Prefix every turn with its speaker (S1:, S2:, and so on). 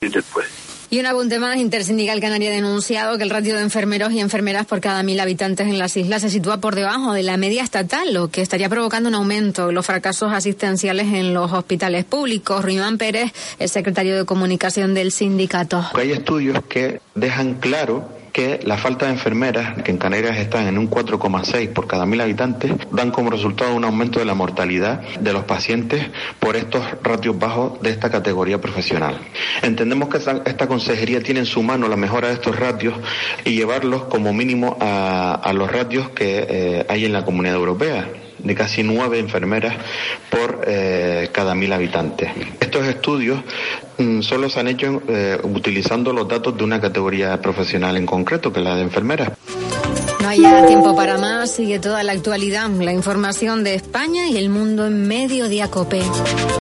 S1: después.
S2: Y un apunte más, Intersindical Canaria ha denunciado que el ratio de enfermeros y enfermeras por cada mil habitantes en las islas se sitúa por debajo de la media estatal, lo que estaría provocando un aumento en los fracasos asistenciales en los hospitales públicos. Ruimán Pérez es secretario de comunicación del sindicato.
S3: Hay estudios que dejan claro que la falta de enfermeras, que en Canarias están en un 4,6 por cada mil habitantes, dan como resultado un aumento de la mortalidad de los pacientes por estos ratios bajos de esta categoría profesional. Entendemos que esta, consejería tiene en su mano la mejora de estos ratios y llevarlos como mínimo a, los ratios que eh, hay en la comunidad europea de casi nueve enfermeras por eh, cada mil habitantes. Estos estudios solo se han hecho eh, utilizando los datos de una categoría profesional en concreto, que es la de enfermeras.
S2: No hay tiempo para más, sigue toda la actualidad, la información de España y el mundo en Mediodía Cope.